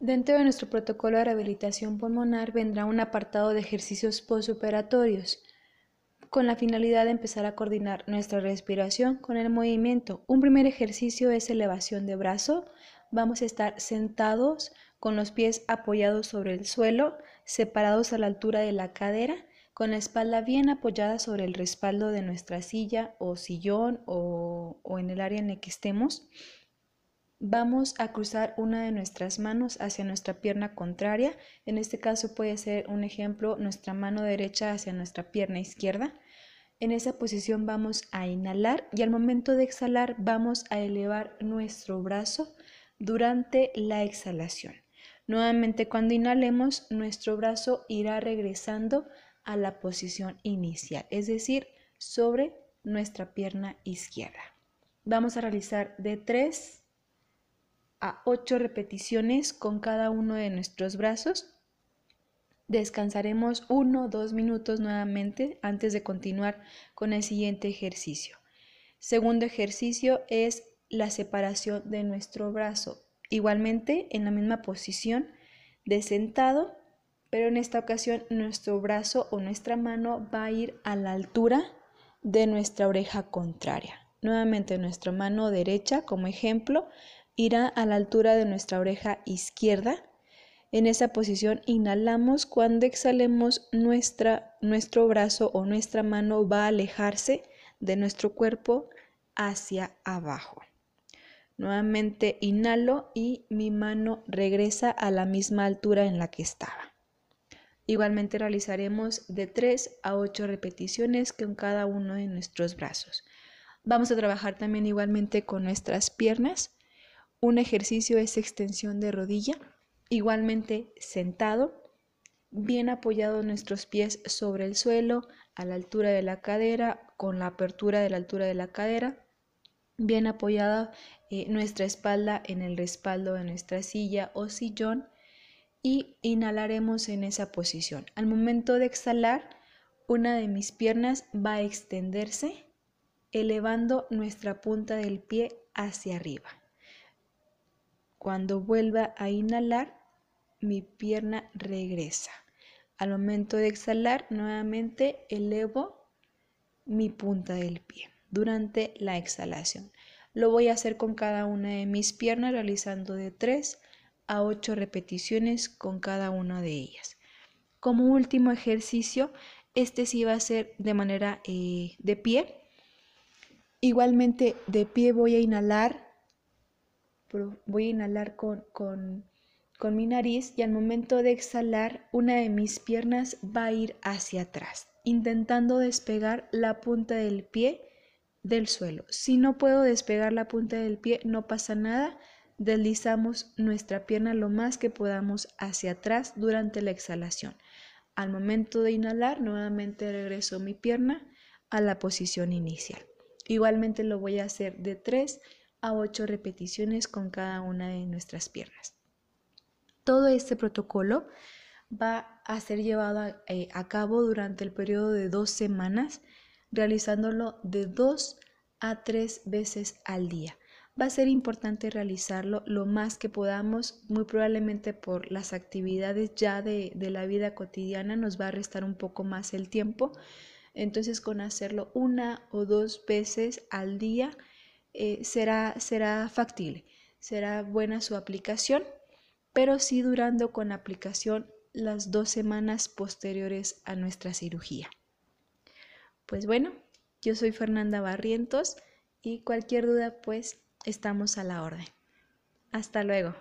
Dentro de nuestro protocolo de rehabilitación pulmonar vendrá un apartado de ejercicios postoperatorios con la finalidad de empezar a coordinar nuestra respiración con el movimiento. Un primer ejercicio es elevación de brazo. Vamos a estar sentados con los pies apoyados sobre el suelo, separados a la altura de la cadera, con la espalda bien apoyada sobre el respaldo de nuestra silla o sillón o, en el área en que estemos. Vamos a cruzar una de nuestras manos hacia nuestra pierna contraria. En este caso puede ser un ejemplo nuestra mano derecha hacia nuestra pierna izquierda. En esa posición vamos a inhalar y al momento de exhalar vamos a elevar nuestro brazo durante la exhalación. Nuevamente cuando inhalemos nuestro brazo irá regresando a la posición inicial, es decir, sobre nuestra pierna izquierda. Vamos a realizar de 3 a 8 repeticiones con cada uno de nuestros brazos. Descansaremos 1 o 2 minutos nuevamente antes de continuar con el siguiente ejercicio. Segundo ejercicio es la separación de nuestro brazo. Igualmente en la misma posición de sentado, pero en esta ocasión nuestro brazo o nuestra mano va a ir a la altura de nuestra oreja contraria. Nuevamente nuestra mano derecha como ejemplo irá a la altura de nuestra oreja izquierda. En esa posición inhalamos, cuando exhalemos nuestra, nuestro brazo o nuestra mano va a alejarse de nuestro cuerpo hacia abajo. Nuevamente inhalo y mi mano regresa a la misma altura en la que estaba. Igualmente realizaremos de 3 a 8 repeticiones con cada uno de nuestros brazos. Vamos a trabajar también igualmente con nuestras piernas. Un ejercicio es extensión de rodilla, igualmente sentado, bien apoyados nuestros pies sobre el suelo, a la altura de la cadera, con la apertura de la altura de la cadera, bien apoyada eh, nuestra espalda en el respaldo de nuestra silla o sillón y inhalaremos en esa posición. Al momento de exhalar, una de mis piernas va a extenderse, elevando nuestra punta del pie hacia arriba. Cuando vuelva a inhalar, mi pierna regresa. Al momento de exhalar, nuevamente elevo mi punta del pie durante la exhalación. Lo voy a hacer con cada una de mis piernas, realizando de 3 a 8 repeticiones con cada una de ellas. Como último ejercicio, este sí va a ser de manera eh, de pie. Igualmente de pie voy a inhalar voy a inhalar con, con, con mi nariz y al momento de exhalar una de mis piernas va a ir hacia atrás, intentando despegar la punta del pie del suelo. Si no puedo despegar la punta del pie, no pasa nada. Deslizamos nuestra pierna lo más que podamos hacia atrás durante la exhalación. Al momento de inhalar, nuevamente regreso mi pierna a la posición inicial. Igualmente lo voy a hacer de 3 a 8 repeticiones con cada una de nuestras piernas. Todo este protocolo va a ser llevado eh, a, cabo durante el periodo de dos semanas, realizándolo de dos a tres veces al día. Va a ser importante realizarlo lo más que podamos, muy probablemente por las actividades ya de, de la vida cotidiana nos va a restar un poco más el tiempo. Entonces con hacerlo una o dos veces al día eh, será, será factible, será buena su aplicación, pero sí durando con aplicación las dos semanas posteriores a nuestra cirugía. Pues bueno, yo soy Fernanda Barrientos y cualquier duda pues estamos a la orden. Hasta luego.